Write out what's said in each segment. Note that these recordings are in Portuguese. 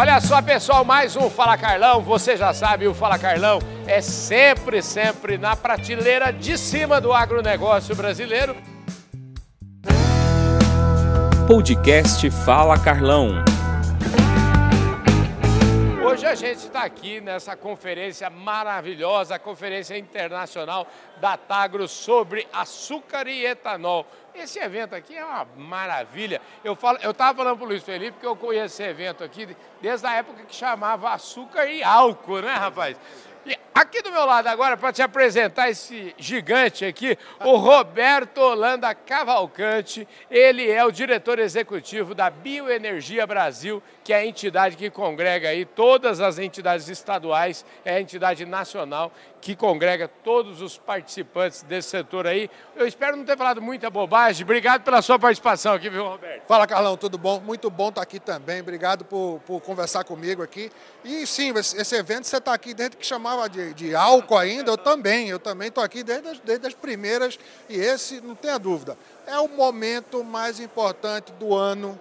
Olha só, pessoal, mais um Fala Carlão. Você já sabe, o Fala Carlão é sempre, sempre na prateleira de cima do agronegócio brasileiro. Podcast Fala Carlão. Hoje a gente está aqui nessa conferência maravilhosa, a Conferência Internacional da Tagro sobre açúcar e etanol. Esse evento aqui é uma maravilha. Eu falo, eu estava falando para o Luiz Felipe que eu conheço esse evento aqui desde a época que chamava açúcar e álcool, né, rapaz? Aqui do meu lado agora, para te apresentar esse gigante aqui, o Roberto Holanda Cavalcante. Ele é o diretor executivo da Bioenergia Brasil, que é a entidade que congrega aí todas as entidades estaduais, é a entidade nacional que congrega todos os participantes desse setor aí. Eu espero não ter falado muita bobagem. Obrigado pela sua participação aqui, viu, Roberto? Fala, Carlão, tudo bom? Muito bom estar aqui também. Obrigado por, por conversar comigo aqui. E sim, esse evento você está aqui desde que chamava de, de álcool ainda, eu também. Eu também estou aqui desde desde as primeiras e esse, não tenha dúvida, é o momento mais importante do ano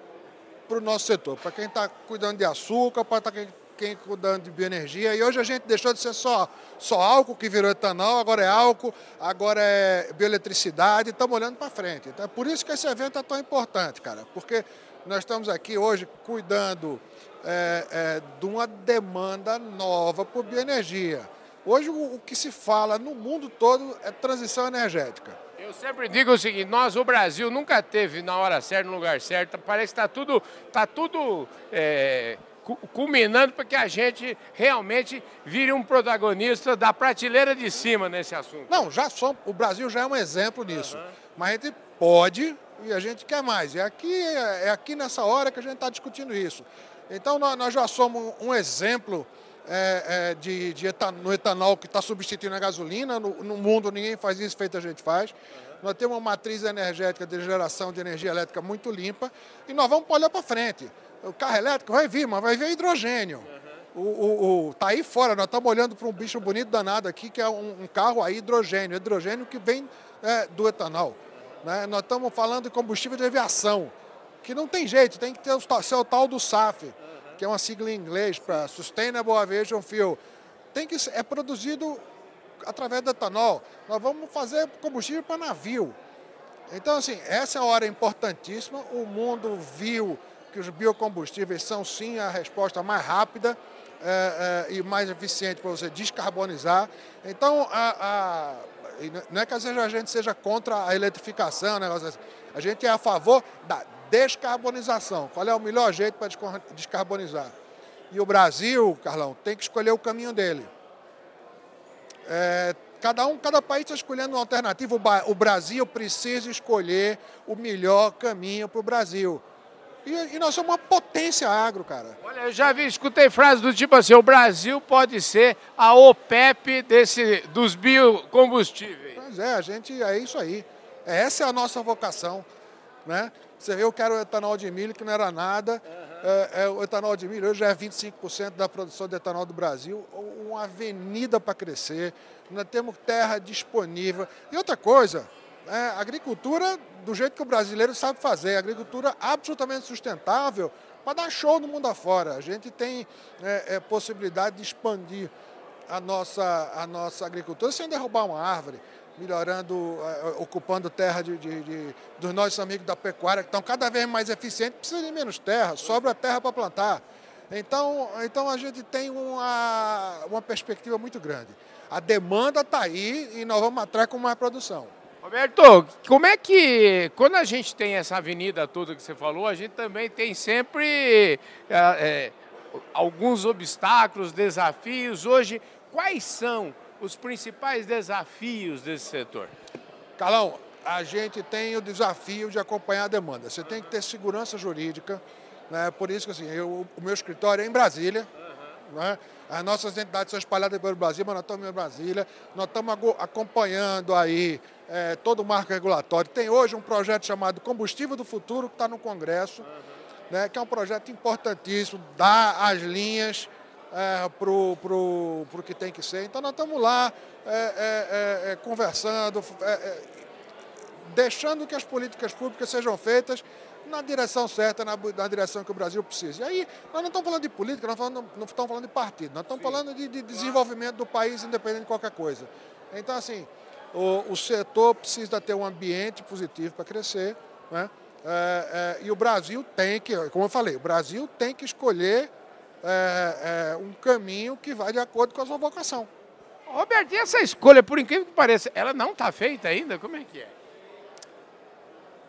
para o nosso setor. Para quem está cuidando de açúcar, para quem quem cuidando de bioenergia. E hoje a gente deixou de ser só, só álcool, que virou etanol, agora é álcool, agora é bioeletricidade, estamos olhando para frente. Então é por isso que esse evento é tão importante, cara, porque nós estamos aqui hoje cuidando é, é, de uma demanda nova por bioenergia. Hoje o, o que se fala no mundo todo é transição energética. Eu sempre digo o seguinte, nós, o Brasil, nunca teve na hora certa, no lugar certo, parece que está tudo, tá tudo é, culminando para que a gente realmente vire um protagonista da prateleira de cima nesse assunto. Não, já somos, o Brasil já é um exemplo nisso. Uhum. Mas a gente pode e a gente quer mais. É aqui, é aqui nessa hora que a gente está discutindo isso. Então nós já somos um exemplo é, é, de, de etanol, no etanol que está substituindo a gasolina. No, no, mundo ninguém faz isso feito a gente faz. Uhum. Nós temos uma matriz energética de geração de energia elétrica muito limpa e nós vamos olhar para frente. O carro elétrico vai vir, mas vai vir hidrogênio. O, o, o, tá aí fora, nós estamos olhando para um bicho bonito danado aqui, que é um, um carro a hidrogênio. Hidrogênio que vem é, do etanol. Né? Nós estamos falando de combustível de aviação, que não tem jeito, tem que ter o, ser o tal do SAF, que é uma sigla em inglês para Sustainable Aviation Fuel. Tem que, é produzido através do etanol. Nós vamos fazer combustível para navio. Então, assim, essa é uma hora importantíssima. O mundo viu que os biocombustíveis são sim a resposta mais rápida é, é, e mais eficiente para você descarbonizar. Então, a, a, não é que a gente seja contra a eletrificação, né? a gente é a favor da descarbonização. Qual é o melhor jeito para descarbonizar? E o Brasil, Carlão, tem que escolher o caminho dele. É, cada um, cada país está escolhendo uma alternativa. O Brasil precisa escolher o melhor caminho para o Brasil. E, e, nós somos uma potência agro, cara. Olha, eu já vi, escutei frases do tipo assim, o Brasil pode ser a OPEP desse, dos biocombustíveis. Pois é, a gente, é isso aí. Essa é a nossa vocação, né? Você vê, eu quero etanol de milho, que não era nada. Uhum. É, é, o etanol de milho hoje já é 25% da produção de etanol do Brasil. Uma avenida para crescer. Nós temos terra disponível. E outra coisa, é, agricultura do jeito que o brasileiro sabe fazer, agricultura absolutamente sustentável para dar show no mundo afora. A gente tem é, é, possibilidade de expandir a nossa, a nossa agricultura sem derrubar uma árvore, melhorando, é, ocupando terra de, de, de, dos nossos amigos da pecuária, que estão cada vez mais eficientes, precisa de menos terra, sobra terra para plantar. Então, então a gente tem uma, uma perspectiva muito grande. A demanda está aí e nós vamos atrás com mais produção. Roberto, como é que, quando a gente tem essa avenida toda que você falou, a gente também tem sempre é, é, alguns obstáculos, desafios. Hoje, quais são os principais desafios desse setor? Carlão, a gente tem o desafio de acompanhar a demanda. Você tem que ter segurança jurídica, né? por isso que assim, eu, o meu escritório é em Brasília. Né? as nossas entidades são espalhadas pelo Brasil, mas nós estamos em Brasília, nós estamos acompanhando aí é, todo o marco regulatório. Tem hoje um projeto chamado Combustível do Futuro, que está no Congresso, uhum. né, que é um projeto importantíssimo, dá as linhas é, para o que tem que ser. Então, nós estamos lá é, é, é, é conversando, deixando que as políticas públicas sejam feitas na direção certa, na, na, direção que o Brasil precisa. E aí, nós não estamos falando de política, nós falando, não estamos falando de partido, nós estamos Sim. falando de, de desenvolvimento do país, independente de qualquer coisa. Então, assim, o, o setor precisa ter um ambiente positivo para crescer, né? É, é, e o Brasil tem que, como eu falei, o Brasil tem que escolher é, é um caminho que vai de acordo com a sua vocação. Roberto, e essa escolha, por incrível que pareça, ela não está feita ainda? Como é que é?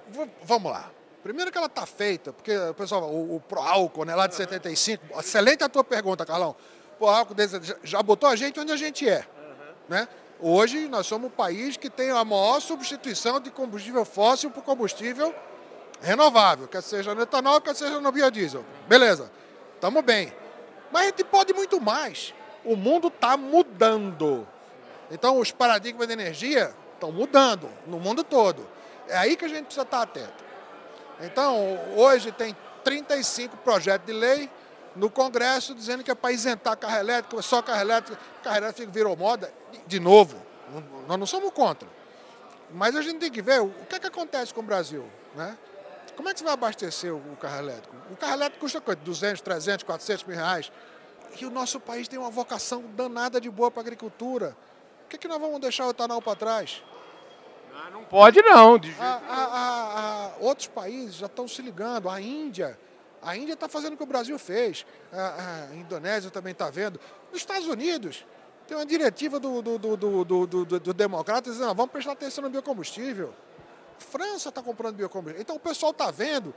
V vamos lá. Primeiro que ela está feita, porque o pessoal, o, o Proálcool, né, lá de 75, excelente a tua pergunta, Carlão. O Proálcool já botou a gente onde a gente é. Né? Hoje nós somos o país que tem a maior substituição de combustível fóssil por combustível renovável, quer seja no etanol, quer seja no biodiesel. Beleza, estamos bem. Mas a gente pode muito mais. O mundo está mudando. Então os paradigmas de energia estão mudando no mundo todo. É aí que a gente precisa estar atento. Então, hoje tem 35 projetos de lei no Congresso dizendo que é para isentar carro elétrico, só carro elétrico, carro elétrico virou moda. De novo, nós não somos contra. Mas a gente tem que ver o que, é que acontece com o Brasil. Né? Como é que você vai abastecer o carro elétrico? O carro elétrico custa quanto? 200, 300, 400 mil reais. E o nosso país tem uma vocação danada de boa para a agricultura. Por que, é que nós vamos deixar o etanol para trás? Ah, não pode não. De jeito a, a, a, outros países já estão se ligando. A Índia, a Índia está fazendo o que o Brasil fez. A, Indonésia também está vendo. Nos Estados Unidos, tem uma diretiva do, do, do, do, do, do, do democrata dizendo, vamos prestar atenção no biocombustível. França está comprando biocombustível. Então o pessoal está vendo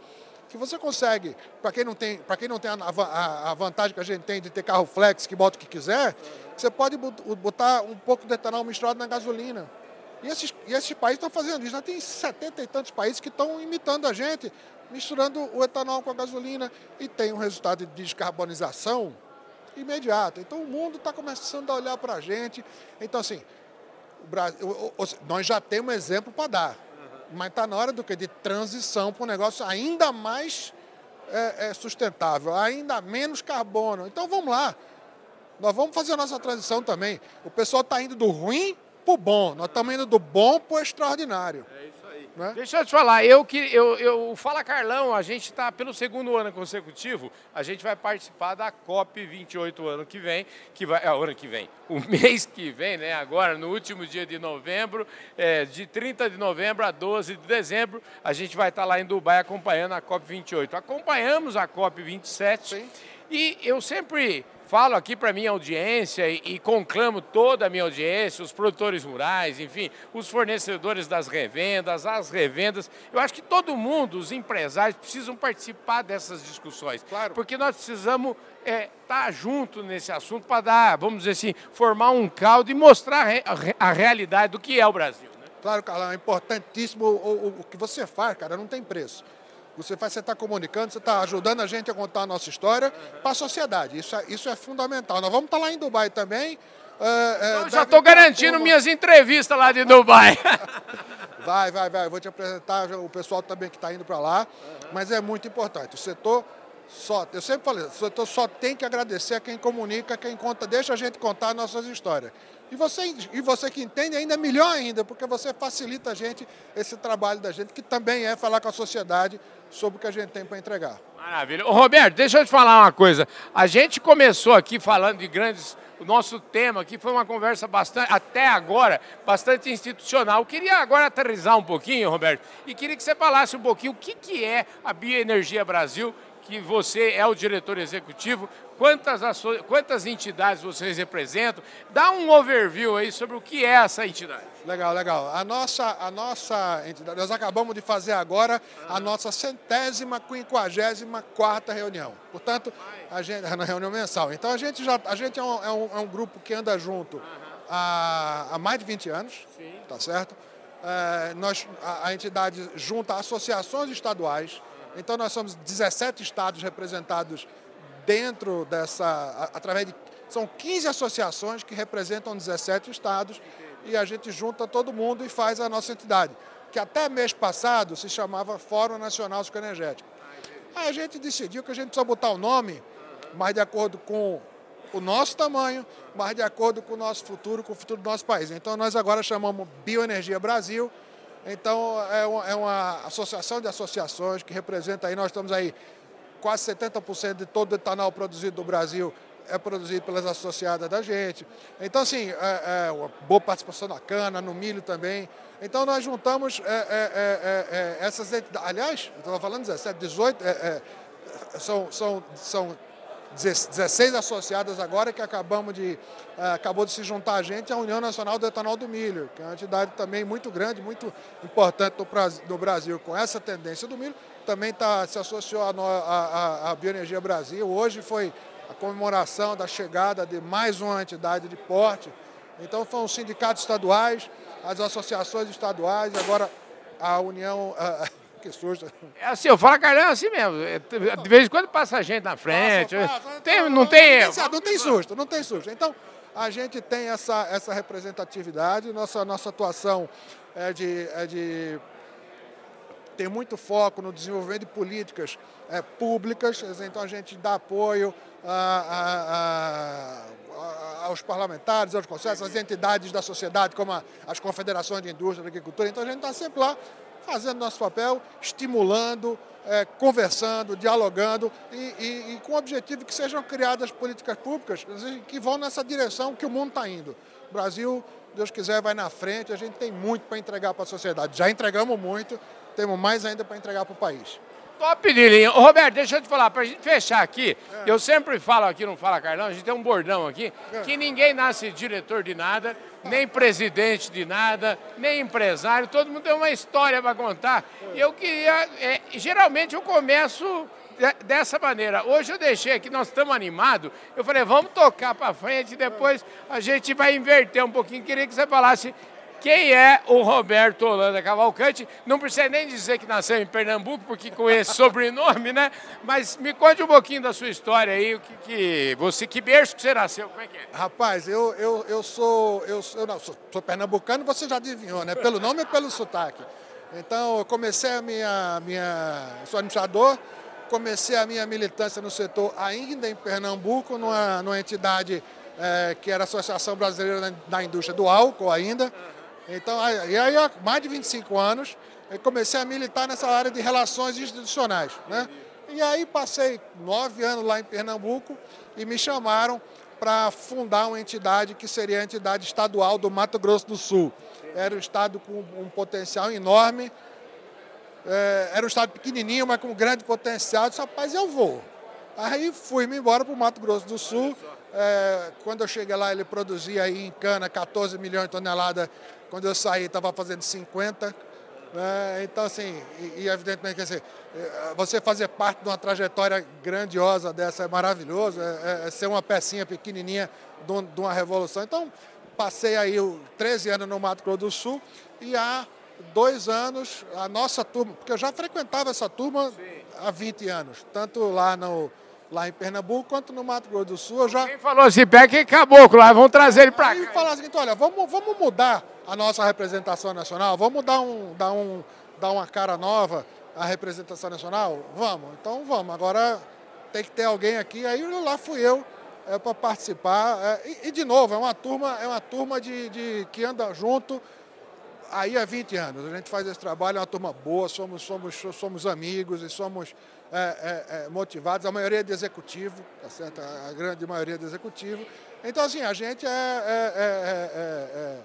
que você consegue, para quem não tem, para quem não tem a, a, a, vantagem que a gente tem de ter carro flex que bota o que quiser, você pode botar um pouco de etanol misturado na gasolina. E esses, e esses países estão fazendo isso. Já tem setenta e tantos países que estão imitando a gente, misturando o etanol com a gasolina e tem um resultado de descarbonização imediato. Então o mundo está começando a olhar para a gente. Então, assim, Brasil, nós já temos um exemplo para dar. Mas está na hora do que? De transição para um negócio ainda mais é, é, sustentável, ainda menos carbono. Então vamos lá. Nós vamos fazer a nossa transição também. O pessoal está indo do ruim para o bom. Nós estamos indo do bom para o extraordinário. É isso aí. Né? Deixa eu te falar, eu que eu, eu Fala Carlão, a gente está pelo segundo ano consecutivo, a gente vai participar da COP 28 ano que vem, que vai, é, ano que vem, o mês que vem, né? Agora, no último dia de novembro, é, de 30 de novembro a 12 de dezembro, a gente vai estar tá lá em Dubai acompanhando a COP 28. Acompanhamos a COP 27 Sim. e eu sempre falo aqui para minha audiência e, e, conclamo toda a minha audiência, os produtores rurais, enfim, os fornecedores das revendas, as revendas. Eu acho que todo mundo, os empresários, precisam participar dessas discussões. Claro. Porque nós precisamos estar é, tá junto nesse assunto para dar, vamos dizer assim, formar um caldo e mostrar a, a realidade do que é o Brasil. Né? Claro, Carlão, é importantíssimo o, o, o que você faz, cara, não tem preço. Você está comunicando, você está ajudando a gente a contar a nossa história para a sociedade. Isso é, isso é fundamental. Nós vamos estar tá lá em Dubai também. Uh, uh, já estou garantindo minhas entrevistas lá de Dubai. vai, vai, vai. Vou te apresentar o pessoal também que está indo para lá. Uhum. Mas é muito importante. O setor só, eu sempre falei, setor só tem que agradecer a quem comunica, quem conta, deixa a gente contar nossas histórias. E você, e você que entende ainda melhor ainda, porque você facilita a gente esse trabalho da gente, que também é falar com a sociedade sobre o que a gente tem para entregar. Maravilha. Ô, Roberto, deixa eu te falar uma coisa. A gente começou aqui falando de grandes. O nosso tema aqui foi uma conversa bastante, até agora, bastante institucional. Eu queria agora aterrizar um pouquinho, Roberto, e queria que você falasse um pouquinho o que, que é a Bioenergia Brasil que você é o diretor executivo, quantas, quantas entidades vocês representam. Dá um overview aí sobre o que é essa entidade. Legal, legal. A nossa, a nossa entidade, nós acabamos de fazer agora a nossa centésima, quinquagésima quarta reunião. Portanto, a gente, na reunião mensal. Então a gente já a gente é um, é um, é um grupo que anda junto há, há mais de 20 anos, Sim. tá certo? É, nós, a, a entidade junta associações estaduais, então nós somos 17 estados representados dentro dessa, através de, são 15 associações que representam 17 estados e a gente junta todo mundo e faz a nossa entidade, que até mês passado se chamava Fórum Nacional Psicoenergético. Aí a gente decidiu que a gente precisa botar o nome mais de acordo com o nosso tamanho, mais de acordo com o nosso futuro, com o futuro do nosso país. Então nós agora chamamos Bioenergia Brasil, Então, é uma, é uma associação de associações que representa aí, nós estamos aí, quase 70% de todo o etanol produzido no Brasil é produzido pelas associadas da gente. Então, assim, é, é uma boa participação na cana, no milho também. Então, nós juntamos é, é, é, é essas entidades. Aliás, eu estava falando 17, 18, são, são, são 16 associadas agora que acabamos de, uh, acabou de se juntar a gente à União Nacional do Etanol do Milho, que é uma entidade também muito grande, muito importante no Brasil, com essa tendência do milho. Também tá, se associou à Bioenergia Brasil. Hoje foi a comemoração da chegada de mais uma entidade de porte. Então foram os sindicatos estaduais, as associações estaduais, agora a União... Uh, que susto. É assim, eu falo Carlão é assim mesmo. É, de vez em quando passa gente na frente. Passa, passa, tem, não, tem erro. Não, tem susto, não tem susto. Então, a gente tem essa, essa representatividade, nossa, nossa atuação é de, é de ter muito foco no desenvolvimento de políticas é, públicas, então a gente dá apoio a, a, a, aos parlamentares, aos conselhos, às entidades da sociedade, como as confederações de indústria e agricultura, então a gente está sempre lá fazendo nosso papel, estimulando, é, conversando, dialogando e, e, e, com o objetivo que sejam criadas políticas públicas que vão nessa direção que o mundo está indo. O Brasil, Deus quiser, vai na frente, a gente tem muito para entregar para a sociedade. Já entregamos muito, temos mais ainda para entregar para o país. Top de linha. Ô, Roberto, deixa eu te falar, para a gente fechar aqui, é. eu sempre falo aqui, não fala Carlão, a gente tem um bordão aqui, é. que ninguém nasce diretor de nada, nem presidente de nada, nem empresário, todo mundo tem uma história para contar. E eu queria, é, geralmente eu começo dessa maneira. Hoje eu deixei aqui, nós estamos animados, eu falei, vamos tocar para frente, depois a gente vai inverter um pouquinho. Queria que você falasse quem é o Roberto Holanda Cavalcante? Não precisa nem dizer que nasceu em Pernambuco, porque com esse sobrenome, né? Mas me conte um pouquinho da sua história aí, o que, que você, que berço que você nasceu, como é que é? Rapaz, eu, eu, eu sou, eu, eu não, sou, sou pernambucano, você já adivinhou, né? Pelo nome e pelo sotaque. Então, eu comecei a minha, minha, sou administrador, comecei a minha militância no setor ainda em Pernambuco, numa, numa entidade é, que era a Associação Brasileira da Indústria do Álcool ainda. Então, e aí há mais de 25 anos, comecei a militar nessa área de relações institucionais. Né? E aí passei nove anos lá em Pernambuco e me chamaram para fundar uma entidade que seria a entidade estadual do Mato Grosso do Sul. Era um estado com um potencial enorme, é, era um estado pequenininho, mas com grande potencial. Eu disse, rapaz, eu vou. Aí fui-me embora para o Mato Grosso do Sul. É, quando eu cheguei lá, ele produzia aí em cana 14 milhões de toneladas quando eu saí, estava fazendo 50. Né? Então, assim, e, e evidentemente, quer eh, você fazer parte de uma trajetória grandiosa dessa é maravilhoso, é, é, é ser uma pecinha pequenininha de, de, uma revolução. Então, passei aí 13 anos no Mato Grosso do Sul e há dois anos a nossa turma, porque eu já frequentava essa turma Sim. há 20 anos, tanto lá no lá em Pernambuco quanto no Mato Grosso do Sul. Já... Quem falou assim, pega que caboclo lá, vamos trazer ele para cá. E falar assim, olha, vamos, vamos mudar a nossa representação nacional, vamos dar, um, dar, um, dar uma cara nova à representação nacional? Vamos, então vamos. Agora tem que ter alguém aqui, aí lá fui eu é, para participar. É, e, e, de novo, é uma turma, é uma turma de, de, que anda junto aí há 20 anos. A gente faz esse trabalho, é uma turma boa, somos, somos, somos amigos e somos é, é, é, motivados, a maioria é de executivo, tá certo? A grande maioria é de executivo. Então, assim, a gente é, é, é, é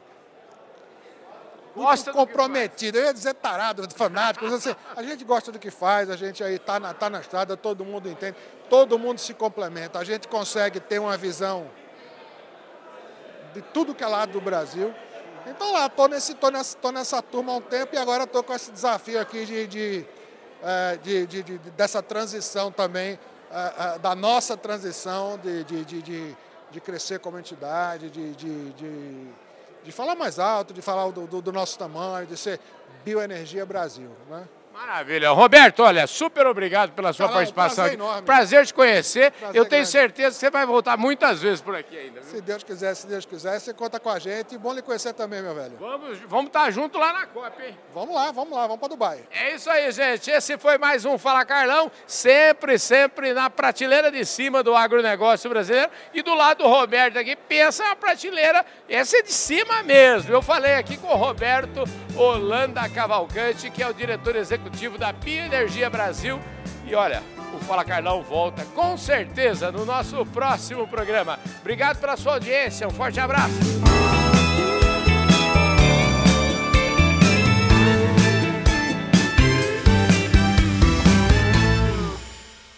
comprometido. Eu ia dizer tarado, fanático. Assim, a gente gosta do que faz, a gente aí está na, tá na estrada, todo mundo entende, todo mundo se complementa. A gente consegue ter uma visão de tudo que é lado do Brasil. Então lá, estou nesse, tô nessa, tô nessa turma há um tempo e agora estou com esse desafio aqui de, de, de, de, de dessa transição também, é, é, da nossa transição de, de, de, crescer como entidade, de, de, de, falar mais alto, de falar do, do, do nosso tamanho, de ser Bioenergia Brasil. Né? Maravilha. Roberto, olha, super obrigado pela sua Carlão, participação. prazer aqui. enorme. Prazer te conhecer. Prazer Eu tenho grande. certeza que você vai voltar muitas vezes por aqui ainda. viu? Se Deus quiser, se Deus quiser, você conta com a gente. E bom lhe conhecer também, meu velho. Vamos, vamos estar junto lá na Copa, hein? Vamos lá, vamos lá, vamos para Dubai. É isso aí, gente. Esse foi mais um Fala Carlão, sempre, sempre na prateleira de cima do agronegócio brasileiro. E do lado do Roberto aqui, pensa na prateleira, essa é de cima mesmo. Eu falei aqui com o Roberto Holanda Cavalcante, que é o diretor executivo da Bioenergia Brasil. E olha, o Fala Carlão volta com certeza no nosso próximo programa. Obrigado pela sua audiência, um forte abraço.